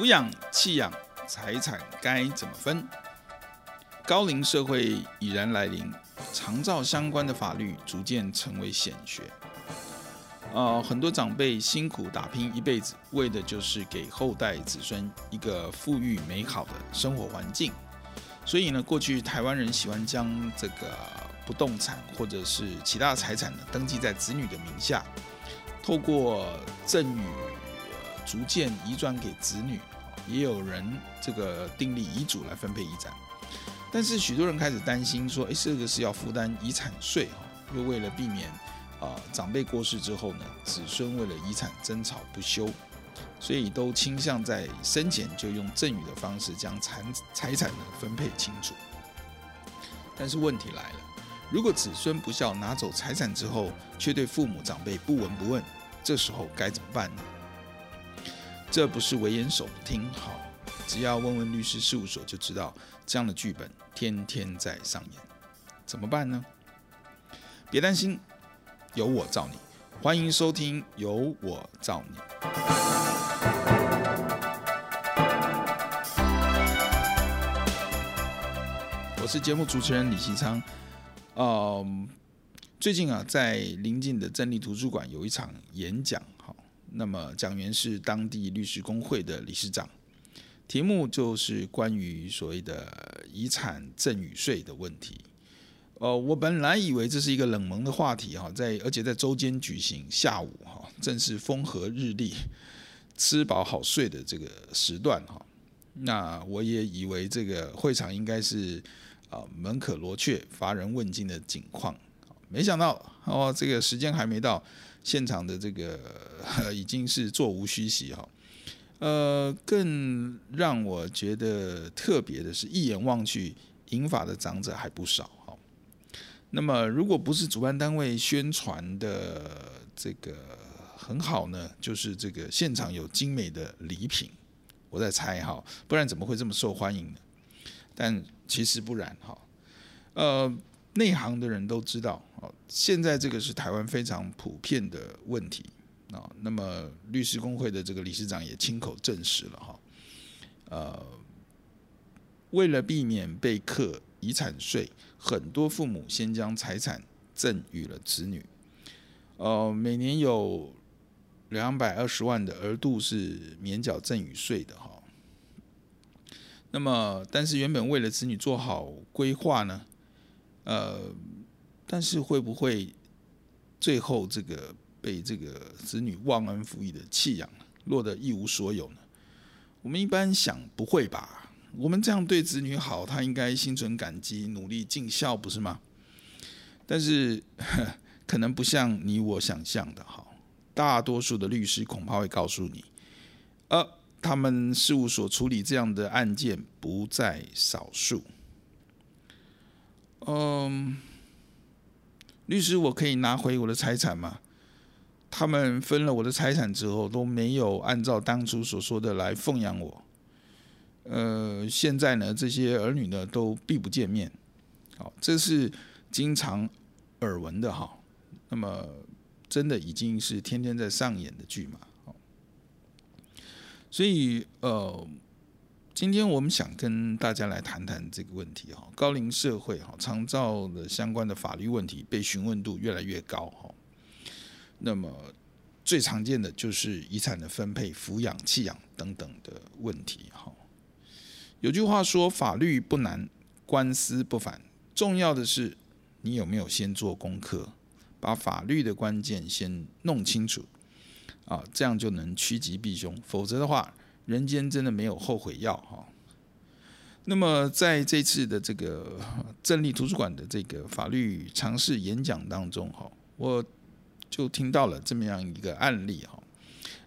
抚养、弃养、财产该怎么分？高龄社会已然来临，长照相关的法律逐渐成为显学。呃，很多长辈辛苦打拼一辈子，为的就是给后代子孙一个富裕美好的生活环境。所以呢，过去台湾人喜欢将这个不动产或者是其他财产呢登记在子女的名下，透过赠与，逐渐移转给子女。也有人这个订立遗嘱来分配遗产，但是许多人开始担心说，哎，这个是要负担遗产税哈，又为了避免。啊，长辈过世之后呢，子孙为了遗产争吵不休，所以都倾向在生前就用赠与的方式将财财产呢分配清楚。但是问题来了，如果子孙不孝拿走财产之后，却对父母长辈不闻不问，这时候该怎么办呢？这不是危言耸听，好，只要问问律师事务所就知道，这样的剧本天天在上演。怎么办呢？别担心。有我照你，欢迎收听《有我照你》。我是节目主持人李希昌。嗯，最近啊，在邻近的镇立图书馆有一场演讲，好，那么讲员是当地律师工会的理事长，题目就是关于所谓的遗产赠与税的问题。呃，我本来以为这是一个冷门的话题哈，在而且在周间举行，下午哈，正是风和日丽、吃饱好睡的这个时段哈。那我也以为这个会场应该是啊门可罗雀、乏人问津的景况，没想到哦，这个时间还没到，现场的这个 已经是座无虚席哈。呃，更让我觉得特别的是，一眼望去，银发的长者还不少哈。那么，如果不是主办单位宣传的这个很好呢，就是这个现场有精美的礼品，我在猜哈，不然怎么会这么受欢迎呢？但其实不然哈，呃，内行的人都知道，哦，现在这个是台湾非常普遍的问题啊。那么律师公会的这个理事长也亲口证实了哈，呃，为了避免被课遗产税。很多父母先将财产赠与了子女，呃，每年有两百二十万的额度是免缴赠与税的哈。那么，但是原本为了子女做好规划呢，呃，但是会不会最后这个被这个子女忘恩负义的弃养，落得一无所有呢？我们一般想不会吧？我们这样对子女好，他应该心存感激，努力尽孝，不是吗？但是可能不像你我想象的哈，大多数的律师恐怕会告诉你，呃，他们事务所处理这样的案件不在少数。嗯，律师，我可以拿回我的财产吗？他们分了我的财产之后，都没有按照当初所说的来奉养我。呃，现在呢，这些儿女呢都避不见面，好，这是经常耳闻的哈。那么，真的已经是天天在上演的剧嘛？好，所以呃，今天我们想跟大家来谈谈这个问题哈。高龄社会哈，长照的相关的法律问题被询问度越来越高哈。那么，最常见的就是遗产的分配、抚养、弃养等等的问题。哈，有句话说：“法律不难，官司不烦。”重要的是你有没有先做功课，把法律的关键先弄清楚啊，这样就能趋吉避凶。否则的话，人间真的没有后悔药哈。那么在这次的这个正立图书馆的这个法律常识演讲当中哈，我就听到了这么样一个案例哈。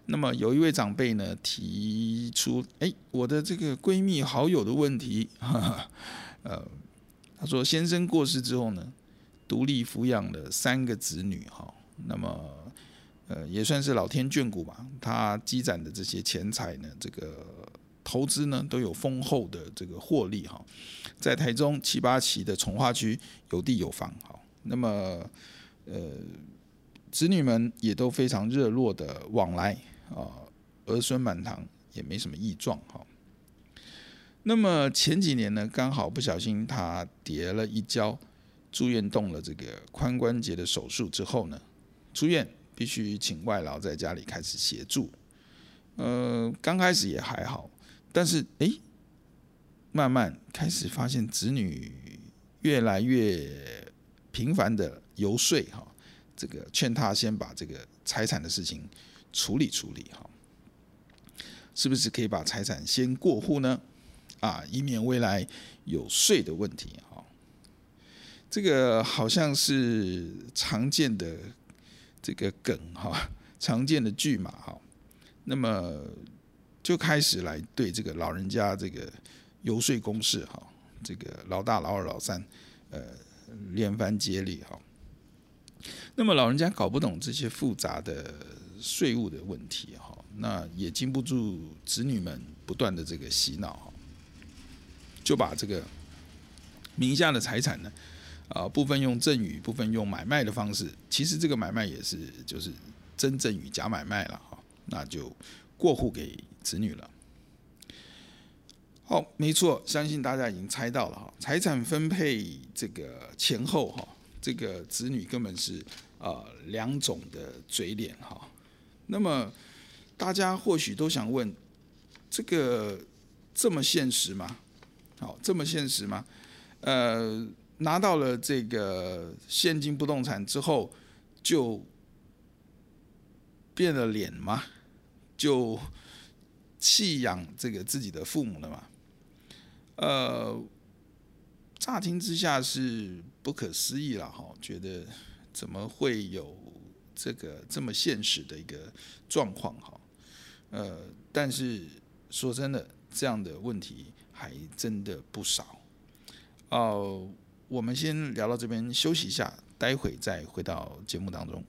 那么有一位长辈呢提出，哎，我的这个闺蜜好友的问题，哈哈呃。他说：“先生过世之后呢，独立抚养了三个子女，哈，那么呃也算是老天眷顾吧。他积攒的这些钱财呢，这个投资呢都有丰厚的这个获利，哈，在台中七八期的从化区有地有房，哈，那么呃子女们也都非常热络的往来啊，儿孙满堂，也没什么异状，哈。”那么前几年呢，刚好不小心他跌了一跤，住院动了这个髋关节的手术之后呢，出院必须请外劳在家里开始协助。呃，刚开始也还好，但是哎，慢慢开始发现子女越来越频繁的游说哈，这个劝他先把这个财产的事情处理处理哈，是不是可以把财产先过户呢？啊，以免未来有税的问题哈。这个好像是常见的这个梗哈，常见的句码哈。那么就开始来对这个老人家这个游说公式哈，这个老大、老二、老三，呃，连番接力哈。那么老人家搞不懂这些复杂的税务的问题哈，那也经不住子女们不断的这个洗脑。就把这个名下的财产呢，啊，部分用赠与，部分用买卖的方式，其实这个买卖也是就是真赠与假买卖了哈，那就过户给子女了。好，没错，相信大家已经猜到了哈，财产分配这个前后哈，这个子女根本是啊两种的嘴脸哈。那么大家或许都想问，这个这么现实吗？好，这么现实吗？呃，拿到了这个现金不动产之后，就变了脸吗？就弃养这个自己的父母了吗？呃，乍听之下是不可思议了哈，觉得怎么会有这个这么现实的一个状况哈？呃，但是说真的，这样的问题。还真的不少哦。我们先聊到这边，休息一下，待会再回到节目当中。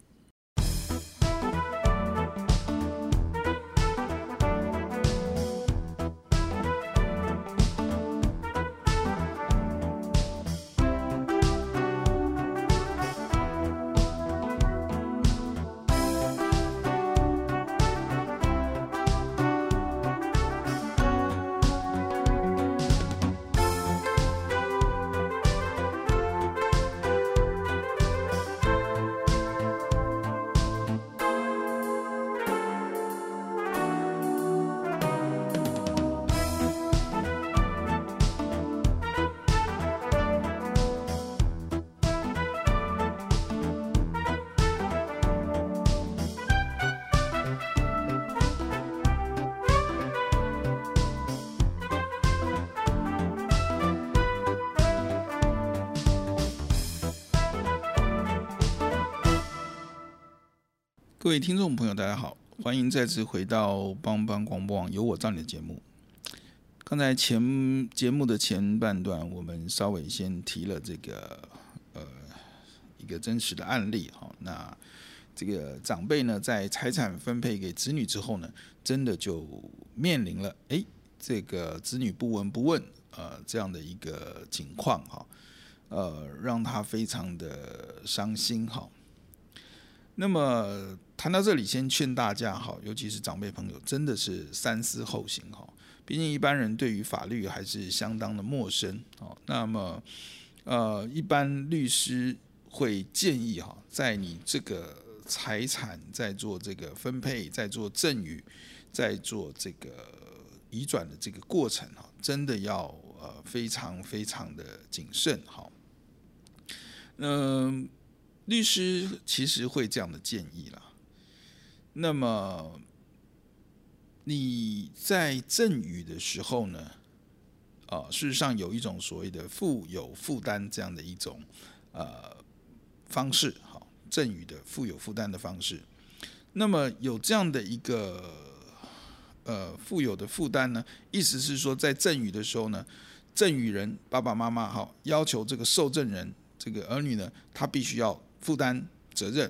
各位听众朋友，大家好，欢迎再次回到帮帮广播网有我照你的节目。刚才前节目的前半段，我们稍微先提了这个呃一个真实的案例哈。那这个长辈呢，在财产分配给子女之后呢，真的就面临了哎这个子女不闻不问呃这样的一个情况哈，呃让他非常的伤心哈。那么谈到这里，先劝大家哈，尤其是长辈朋友，真的是三思后行哈。毕竟一般人对于法律还是相当的陌生哦。那么，呃，一般律师会建议哈，在你这个财产，在做这个分配，在做赠与，在做这个移转的这个过程哈，真的要呃非常非常的谨慎哈。嗯，律师其实会这样的建议啦。那么你在赠与的时候呢，啊，事实上有一种所谓的负有负担这样的一种呃方式，好，赠与的负有负担的方式。那么有这样的一个呃负有的负担呢，意思是说在赠与的时候呢，赠与人爸爸妈妈好要求这个受赠人这个儿女呢，他必须要负担责任。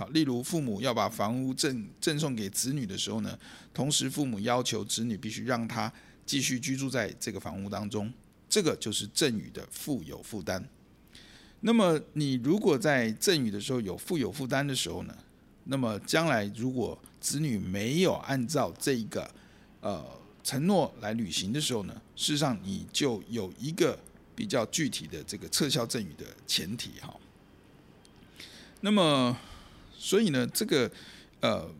好，例如父母要把房屋赠赠送给子女的时候呢，同时父母要求子女必须让他继续居住在这个房屋当中，这个就是赠与的负有负担。那么你如果在赠与的时候有负有负担的时候呢，那么将来如果子女没有按照这个呃承诺来履行的时候呢，事实上你就有一个比较具体的这个撤销赠与的前提哈。那么。所以呢，这个呃，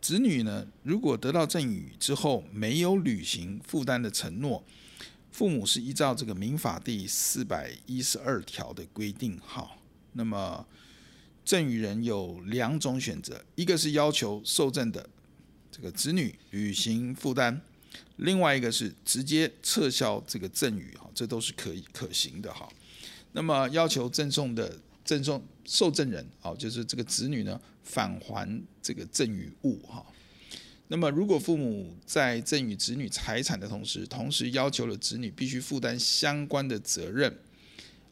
子女呢，如果得到赠与之后没有履行负担的承诺，父母是依照这个民法第四百一十二条的规定，好，那么赠与人有两种选择，一个是要求受赠的这个子女履行负担，另外一个是直接撤销这个赠与，哈，这都是可以可行的，哈。那么要求赠送的。赠送受赠人，哦，就是这个子女呢，返还这个赠与物哈。那么，如果父母在赠与子女财产的同时，同时要求了子女必须负担相关的责任，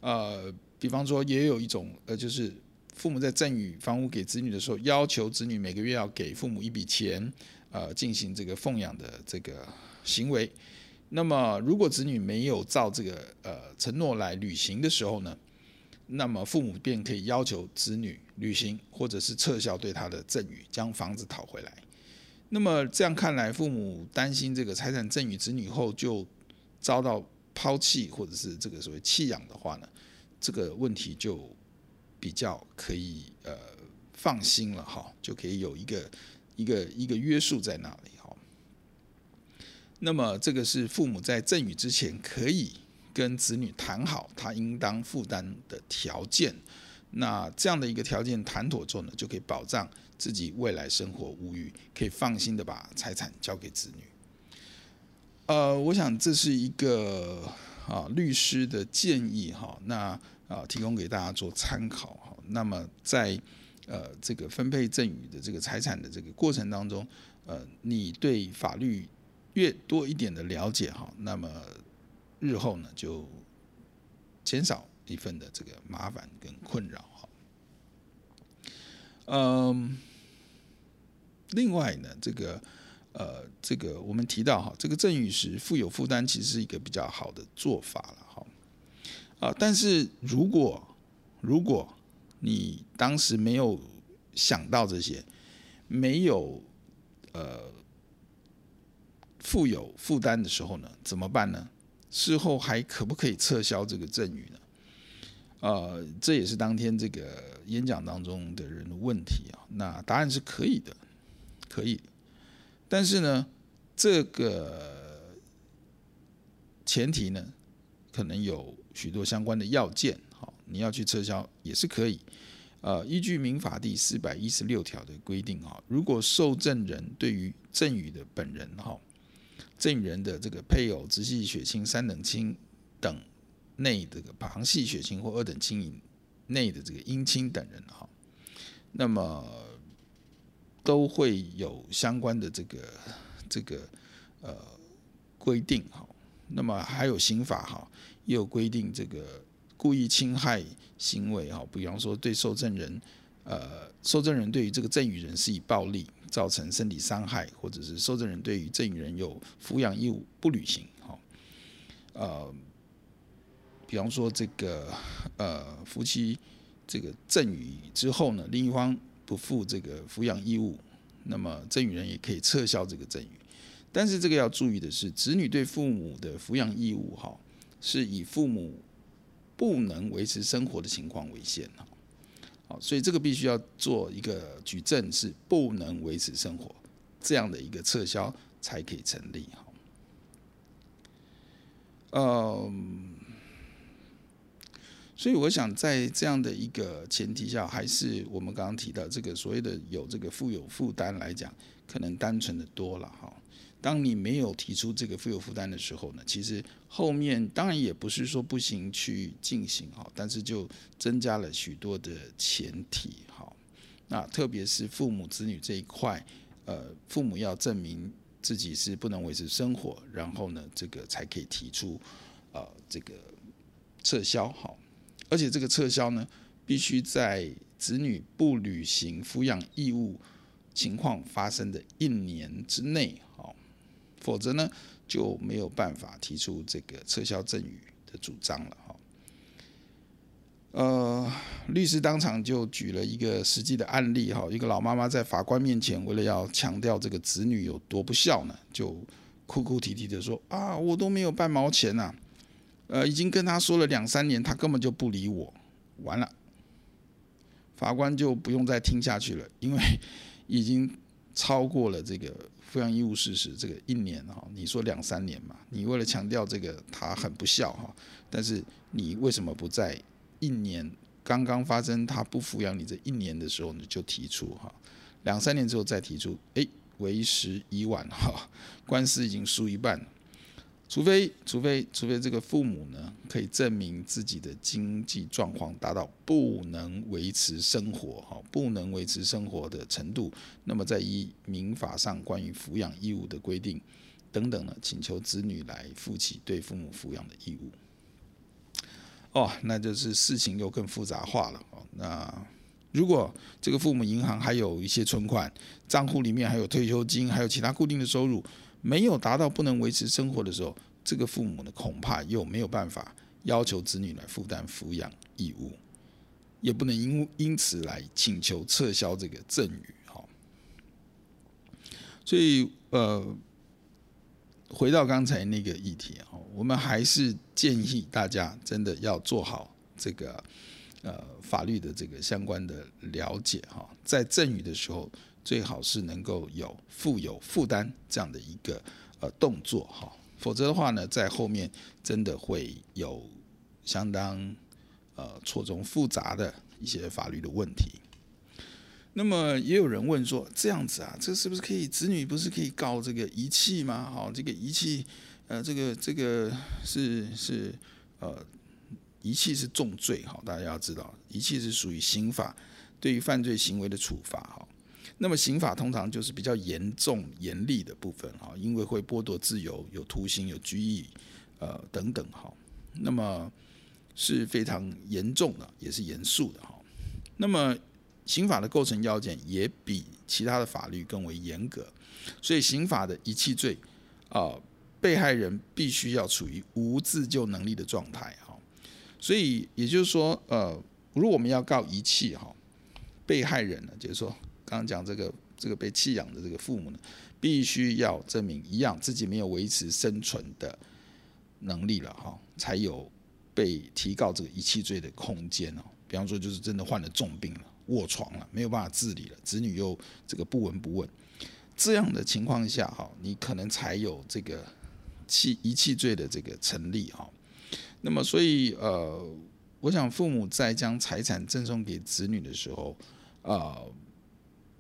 呃，比方说，也有一种呃，就是父母在赠与房屋给子女的时候，要求子女每个月要给父母一笔钱，呃，进行这个奉养的这个行为。那么，如果子女没有照这个呃承诺来履行的时候呢，那么父母便可以要求子女履行，或者是撤销对他的赠与，将房子讨回来。那么这样看来，父母担心这个财产赠与子女后就遭到抛弃，或者是这个所谓弃养的话呢，这个问题就比较可以呃放心了哈，就可以有一个一个一个约束在那里哈。那么这个是父母在赠与之前可以。跟子女谈好他应当负担的条件，那这样的一个条件谈妥之后呢，就可以保障自己未来生活无虞，可以放心的把财产交给子女。呃，我想这是一个啊律师的建议哈，那啊提供给大家做参考哈。那么在呃这个分配赠与的这个财产的这个过程当中，呃，你对法律越多一点的了解哈，那么。日后呢，就减少一份的这个麻烦跟困扰哈。嗯，另外呢，这个呃，这个我们提到哈，这个赠与时负有负担，其实是一个比较好的做法了哈。啊，但是如果如果你当时没有想到这些，没有呃负有负担的时候呢，怎么办呢？事后还可不可以撤销这个赠与呢？呃，这也是当天这个演讲当中的人的问题啊。那答案是可以的，可以。但是呢，这个前提呢，可能有许多相关的要件。好，你要去撤销也是可以。呃，依据民法第四百一十六条的规定啊，如果受赠人对于赠与的本人哈。证人的这个配偶、直系血亲、三等亲等内的这个旁系血亲或二等亲以内的这个姻亲等人哈，那么都会有相关的这个这个呃规定哈。那么还有刑法哈，也有规定这个故意侵害行为哈，比方说对受赠人呃受赠人对于这个赠与人是以暴力。造成身体伤害，或者是受赠人对于赠与人有抚养义务不履行，哈，呃，比方说这个呃夫妻这个赠与之后呢，另一方不负这个抚养义务，那么赠与人也可以撤销这个赠与。但是这个要注意的是，子女对父母的抚养义务，哈，是以父母不能维持生活的情况为限，哈，所以这个必须要做一个举证，是不能维持生活这样的一个撤销才可以成立。好，嗯，所以我想在这样的一个前提下，还是我们刚刚提到这个所谓的有这个负有负担来讲，可能单纯的多了哈。当你没有提出这个富有负担的时候呢，其实后面当然也不是说不行去进行哈，但是就增加了许多的前提哈。那特别是父母子女这一块，呃，父母要证明自己是不能维持生活，然后呢，这个才可以提出呃这个撤销哈。而且这个撤销呢，必须在子女不履行抚养义务情况发生的一年之内。否则呢，就没有办法提出这个撤销赠与的主张了哈。呃，律师当场就举了一个实际的案例哈，一个老妈妈在法官面前，为了要强调这个子女有多不孝呢，就哭哭啼啼的说啊，我都没有半毛钱呐，呃，已经跟他说了两三年，他根本就不理我，完了，法官就不用再听下去了，因为已经超过了这个。抚养义务事实，这个一年哈，你说两三年嘛？你为了强调这个他很不孝哈，但是你为什么不在一年刚刚发生他不抚养你这一年的时候你就提出哈？两三年之后再提出，哎，为时已晚哈，官司已经输一半。除非，除非，除非这个父母呢，可以证明自己的经济状况达到不能维持生活，哈，不能维持生活的程度，那么在依民法上关于抚养义务的规定等等呢，请求子女来负起对父母抚养的义务。哦，那就是事情又更复杂化了。哦，那如果这个父母银行还有一些存款，账户里面还有退休金，还有其他固定的收入。没有达到不能维持生活的时候，这个父母呢，恐怕又没有办法要求子女来负担抚养义务，也不能因因此来请求撤销这个赠与哈。所以呃，回到刚才那个议题哈，我们还是建议大家真的要做好这个呃法律的这个相关的了解哈，在赠与的时候。最好是能够有负有负担这样的一个呃动作哈，否则的话呢，在后面真的会有相当呃错综复杂的一些法律的问题。那么也有人问说，这样子啊，这是不是可以子女不是可以告这个遗弃吗？好，这个遗弃呃，这个这个是是呃遗弃是重罪哈，大家要知道，遗弃是属于刑法对于犯罪行为的处罚哈。那么刑法通常就是比较严重严厉的部分哈，因为会剥夺自由，有徒刑、有拘役，呃等等哈。那么是非常严重的，也是严肃的哈。那么刑法的构成要件也比其他的法律更为严格，所以刑法的遗弃罪啊，被害人必须要处于无自救能力的状态哈。所以也就是说，呃，如果我们要告遗弃哈，被害人呢，就是说。刚刚讲这个这个被弃养的这个父母呢，必须要证明一样自己没有维持生存的能力了哈，才有被提告这个遗弃罪的空间哦。比方说，就是真的患了重病了，卧床了，没有办法自理了，子女又这个不闻不问，这样的情况下哈，你可能才有这个弃遗弃罪的这个成立哈。那么，所以呃，我想父母在将财产赠送给子女的时候啊。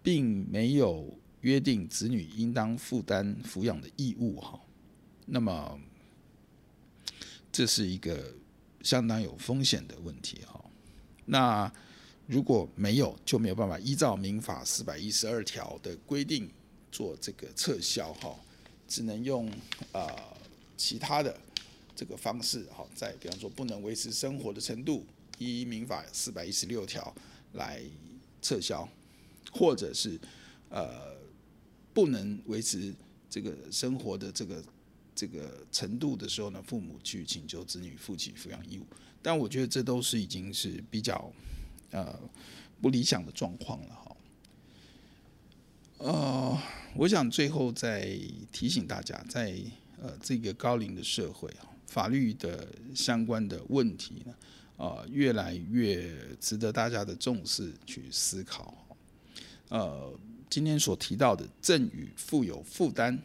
并没有约定子女应当负担抚养的义务哈，那么这是一个相当有风险的问题哈。那如果没有，就没有办法依照民法四百一十二条的规定做这个撤销哈，只能用呃其他的这个方式哈，在比方说不能维持生活的程度，依民法四百一十六条来撤销。或者是呃不能维持这个生活的这个这个程度的时候呢，父母去请求子女负起抚养义务，但我觉得这都是已经是比较呃不理想的状况了哈。呃，我想最后再提醒大家，在呃这个高龄的社会啊，法律的相关的问题呢，啊、越来越值得大家的重视去思考。呃，今天所提到的赠与负有负担，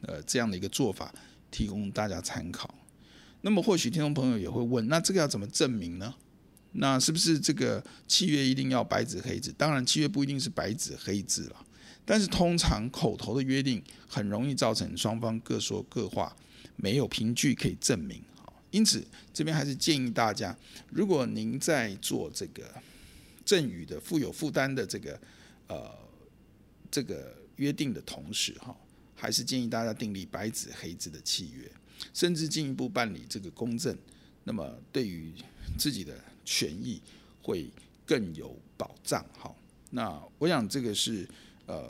呃，这样的一个做法，提供大家参考。那么或许听众朋友也会问，那这个要怎么证明呢？那是不是这个契约一定要白纸黑字？当然，契约不一定是白纸黑字了，但是通常口头的约定很容易造成双方各说各话，没有凭据可以证明。因此，这边还是建议大家，如果您在做这个赠与的负有负担的这个。呃，这个约定的同时，哈，还是建议大家订立白纸黑字的契约，甚至进一步办理这个公证，那么对于自己的权益会更有保障。哈，那我想这个是呃，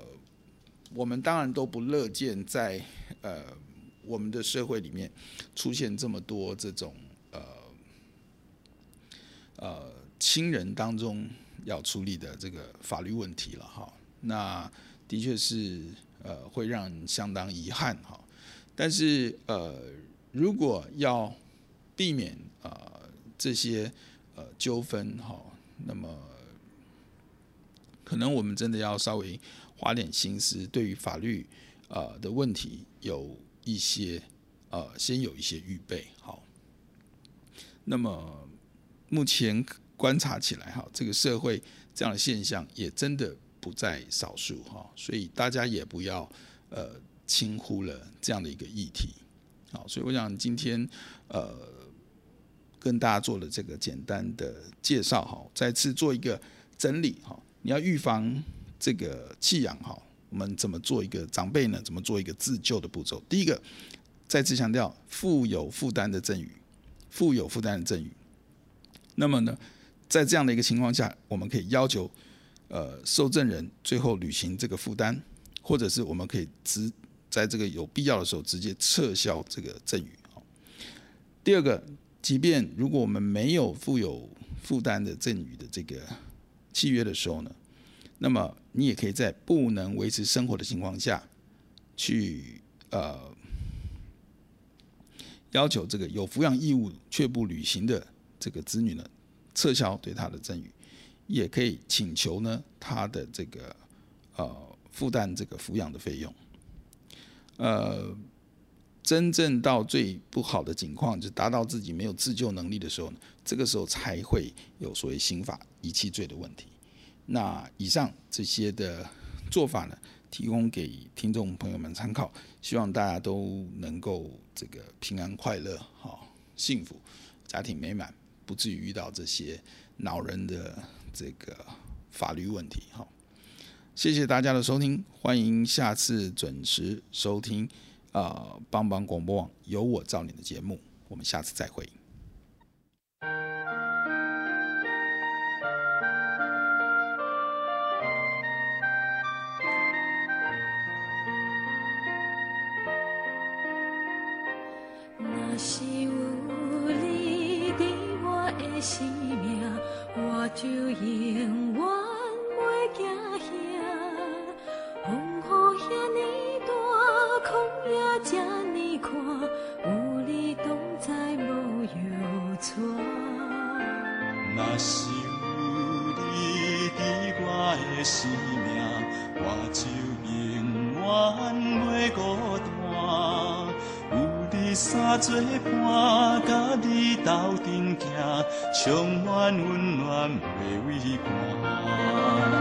我们当然都不乐见在呃我们的社会里面出现这么多这种呃呃亲人当中。要处理的这个法律问题了哈，那的确是呃会让人相当遗憾哈，但是呃如果要避免啊这些呃纠纷哈，那么可能我们真的要稍微花点心思，对于法律啊的问题有一些呃先有一些预备好，那么目前。观察起来哈，这个社会这样的现象也真的不在少数哈，所以大家也不要呃轻忽了这样的一个议题。好，所以我想今天呃跟大家做了这个简单的介绍哈，再次做一个整理哈。你要预防这个弃养哈，我们怎么做一个长辈呢？怎么做一个自救的步骤？第一个，再次强调，负有负担的赠与，负有负担的赠与。那么呢？在这样的一个情况下，我们可以要求，呃，受赠人最后履行这个负担，或者是我们可以直在这个有必要的时候直接撤销这个赠与。第二个，即便如果我们没有负有负担的赠与的这个契约的时候呢，那么你也可以在不能维持生活的情况下去呃要求这个有抚养义务却不履行的这个子女呢，撤销对他的赠与，也可以请求呢他的这个呃负担这个抚养的费用。呃，真正到最不好的情况，就达到自己没有自救能力的时候，这个时候才会有所谓刑法遗弃罪的问题。那以上这些的做法呢，提供给听众朋友们参考，希望大家都能够这个平安快乐，好幸福，家庭美满。不至于遇到这些恼人的这个法律问题。好，谢谢大家的收听，欢迎下次准时收听啊，帮帮广播网有我照你的节目，我们下次再会。生命，我就永远袂孤单。有你相作伴，甲你斗阵行。充满温暖，袂畏寒。